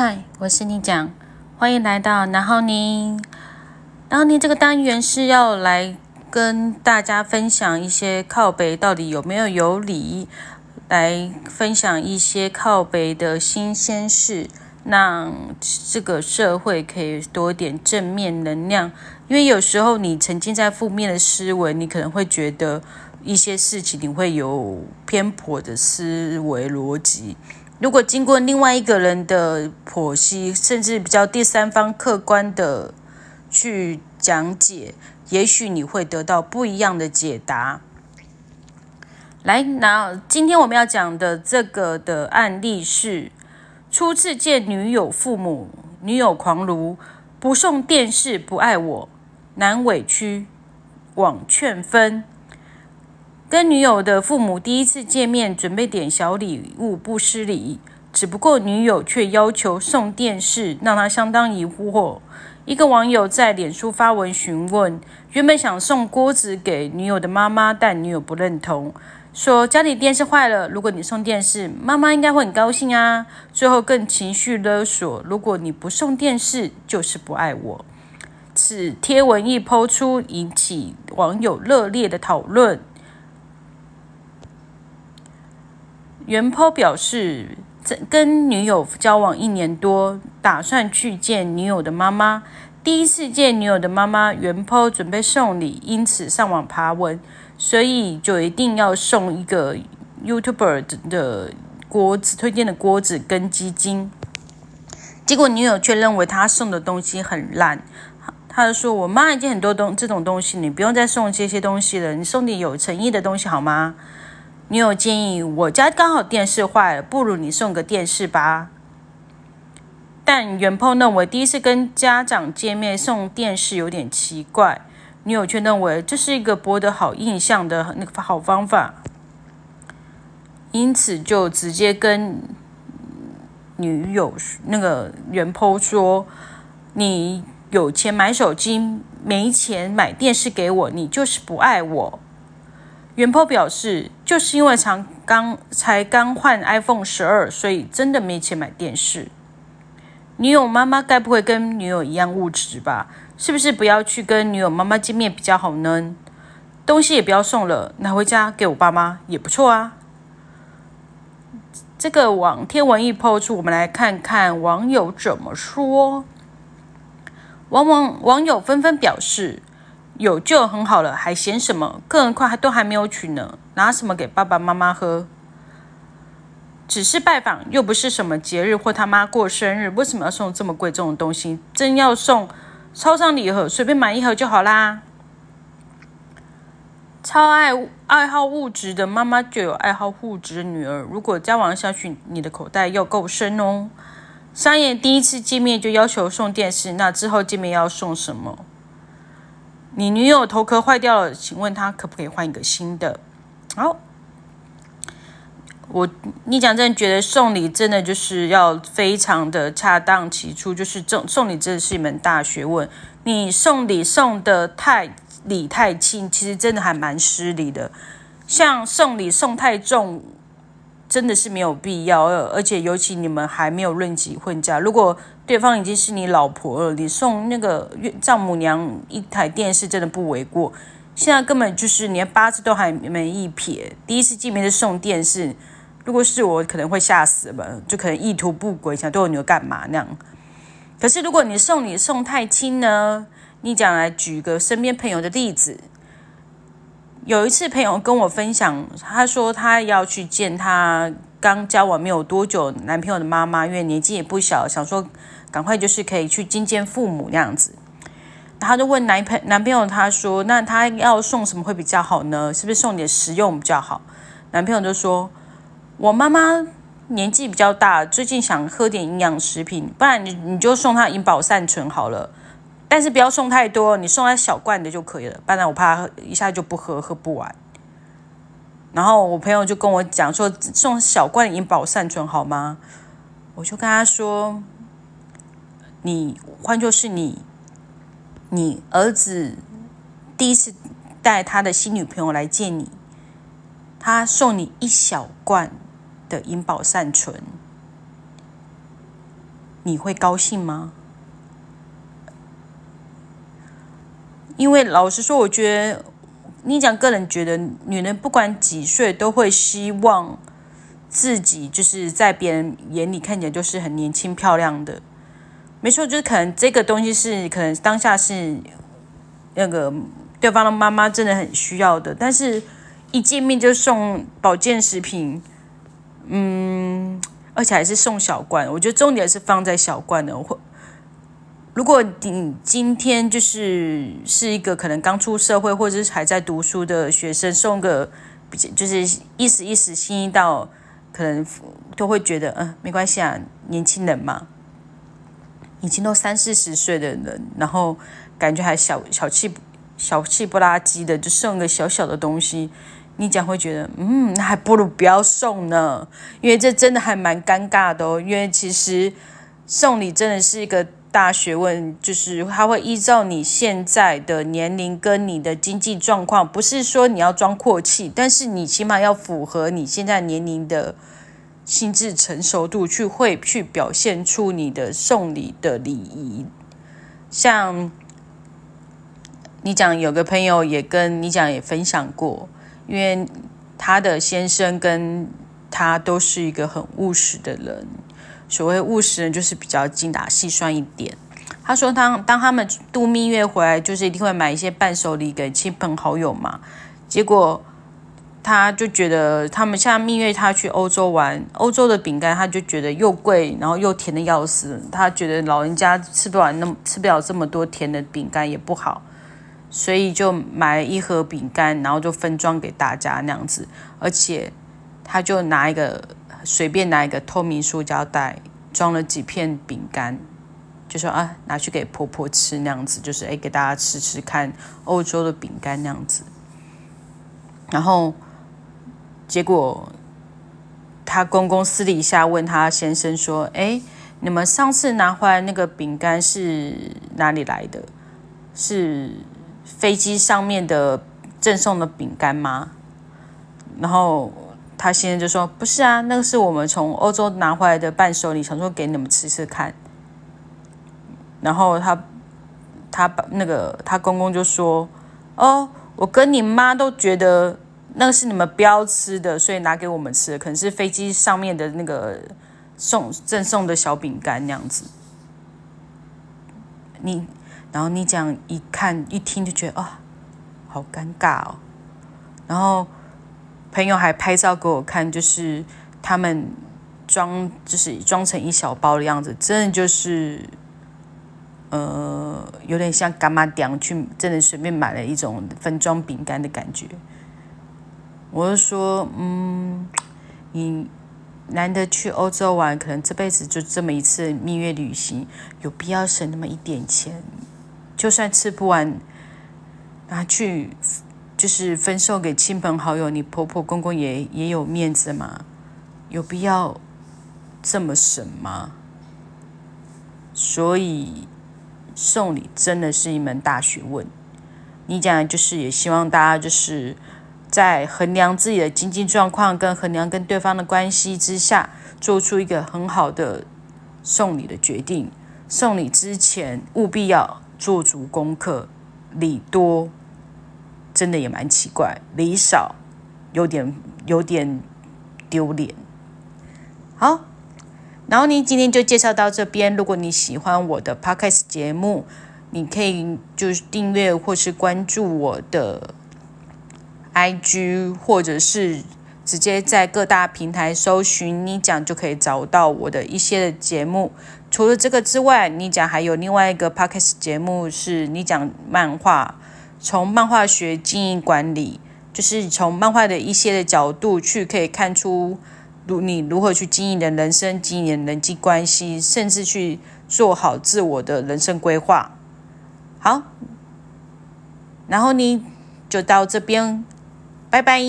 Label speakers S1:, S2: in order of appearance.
S1: 嗨，我是你讲，欢迎来到然后你，然后你这个单元是要来跟大家分享一些靠北到底有没有有理，来分享一些靠北的新鲜事，让这个社会可以多一点正面能量。因为有时候你沉浸在负面的思维，你可能会觉得一些事情你会有偏颇的思维逻辑。如果经过另外一个人的剖析，甚至比较第三方客观的去讲解，也许你会得到不一样的解答。来，那今天我们要讲的这个的案例是：初次见女友父母，女友狂如不送电视，不爱我，男委屈，往劝分。跟女友的父母第一次见面，准备点小礼物，不失礼。只不过女友却要求送电视，让他相当疑惑。一个网友在脸书发文询问，原本想送锅子给女友的妈妈，但女友不认同，说家里电视坏了，如果你送电视，妈妈应该会很高兴啊。最后更情绪勒索，如果你不送电视，就是不爱我。此贴文一抛出，引起网友热烈的讨论。袁抛表示，跟女友交往一年多，打算去见女友的妈妈。第一次见女友的妈妈，袁抛准备送礼，因此上网爬文，所以就一定要送一个 YouTuber 的锅子，推荐的锅子跟基金。结果女友却认为他送的东西很烂，他就说：“我妈已经很多东这种东西，你不用再送这些东西了，你送点有诚意的东西好吗？”女友建议我家刚好电视坏了，不如你送个电视吧。但袁鹏认为第一次跟家长见面送电视有点奇怪，女友却认为这是一个博得好印象的那个好方法，因此就直接跟女友那个袁鹏说：“你有钱买手机，没钱买电视给我，你就是不爱我。”袁坡表示，就是因为才刚才刚换 iPhone 十二，所以真的没钱买电视。女友妈妈该不会跟女友一样物质吧？是不是不要去跟女友妈妈见面比较好呢？东西也不要送了，拿回家给我爸妈也不错啊。这个网天文一抛出，我们来看看网友怎么说。网网网友纷纷表示。有就很好了，还嫌什么？更何况还都还没有娶呢，拿什么给爸爸妈妈喝？只是拜访，又不是什么节日或他妈过生日，为什么要送这么贵重的东西？真要送，超商礼盒随便买一盒就好啦。超爱爱好物质的妈妈就有爱好物质的女儿，如果交往下去，你的口袋要够深哦。商业第一次见面就要求送电视，那之后见面要送什么？你女友头壳坏掉了，请问她可不可以换一个新的？好，我你讲真的觉得送礼真的就是要非常的恰当其处，就是送送礼真的是一门大学问。你送礼送的太礼太轻，其实真的还蛮失礼的。像送礼送太重。真的是没有必要，而且尤其你们还没有论及婚嫁，如果对方已经是你老婆了，你送那个丈母娘一台电视真的不为过。现在根本就是连八字都还没一撇，第一次见面就送电视，如果是我可能会吓死了，就可能意图不轨，想对我女儿干嘛那样。可是如果你送你送太轻呢？你讲来举个身边朋友的例子。有一次，朋友跟我分享，他说他要去见他刚交往没有多久男朋友的妈妈，因为年纪也不小，想说赶快就是可以去觐见父母那样子。他就问男朋男朋友，他说：“那他要送什么会比较好呢？是不是送点实用比较好？”男朋友就说：“我妈妈年纪比较大，最近想喝点营养食品，不然你你就送她银保善存好了。”但是不要送太多，你送他小罐的就可以了，不然我怕一下就不喝，喝不完。然后我朋友就跟我讲说，送小罐的银保善存好吗？我就跟他说，你换作是你，你儿子第一次带他的新女朋友来见你，他送你一小罐的银保善存。你会高兴吗？因为老实说，我觉得你讲个人觉得，女人不管几岁都会希望自己就是在别人眼里看起来就是很年轻漂亮的。没错，就是可能这个东西是可能当下是那个对方的妈妈真的很需要的，但是一见面就送保健食品，嗯，而且还是送小罐。我觉得重点是放在小罐的，或。如果你今天就是是一个可能刚出社会或者是还在读书的学生，送个就是意思意思心意到，可能都会觉得嗯没关系啊，年轻人嘛，已经都三四十岁的人，然后感觉还小小气小气不拉几的，就送个小小的东西，你讲会觉得嗯，那还不如不要送呢，因为这真的还蛮尴尬的哦，因为其实送礼真的是一个。大学问就是他会依照你现在的年龄跟你的经济状况，不是说你要装阔气，但是你起码要符合你现在年龄的心智成熟度，去会去表现出你的送礼的礼仪。像你讲有个朋友也跟你讲也分享过，因为他的先生跟他都是一个很务实的人。所谓务实人，就是比较精打细算一点。他说，当当他们度蜜月回来，就是一定会买一些伴手礼给亲朋好友嘛。结果他就觉得，他们像蜜月，他去欧洲玩，欧洲的饼干他就觉得又贵，然后又甜的要死。他觉得老人家吃不完，那么吃不了这么多甜的饼干也不好，所以就买一盒饼干，然后就分装给大家那样子。而且他就拿一个。随便拿一个透明塑胶袋，装了几片饼干，就说啊，拿去给婆婆吃那样子，就是哎，给大家吃吃看欧洲的饼干那样子。然后结果他公公私底下问他先生说：“哎，你们上次拿回来那个饼干是哪里来的？是飞机上面的赠送的饼干吗？”然后。他现在就说：“不是啊，那个是我们从欧洲拿回来的伴手礼，想说给你们吃吃看。”然后他他把那个他公公就说：“哦，我跟你妈都觉得那个是你们不要吃的，所以拿给我们吃，可能是飞机上面的那个送赠送的小饼干那样子。”你然后你这样一看一听就觉得啊，好尴尬哦，然后。朋友还拍照给我看，就是他们装，就是装成一小包的样子，真的就是，呃，有点像干妈店去，真的随便买了一种分装饼干的感觉。我就说，嗯，你难得去欧洲玩，可能这辈子就这么一次蜜月旅行，有必要省那么一点钱？就算吃不完，拿去。就是分售给亲朋好友，你婆婆公公也也有面子嘛，有必要这么省吗？所以送礼真的是一门大学问。你讲就是也希望大家就是在衡量自己的经济状况跟衡量跟对方的关系之下，做出一个很好的送礼的决定。送礼之前务必要做足功课，礼多。真的也蛮奇怪，礼少，有点有点丢脸。好，然后呢今天就介绍到这边。如果你喜欢我的 podcast 节目，你可以就是订阅或是关注我的 IG，或者是直接在各大平台搜寻“你讲”就可以找到我的一些的节目。除了这个之外，你讲还有另外一个 podcast 节目是你讲漫画。从漫画学经营管理，就是从漫画的一些的角度去可以看出，如你如何去经营的人生、经营人际关系，甚至去做好自我的人生规划。好，然后呢，就到这边，拜拜。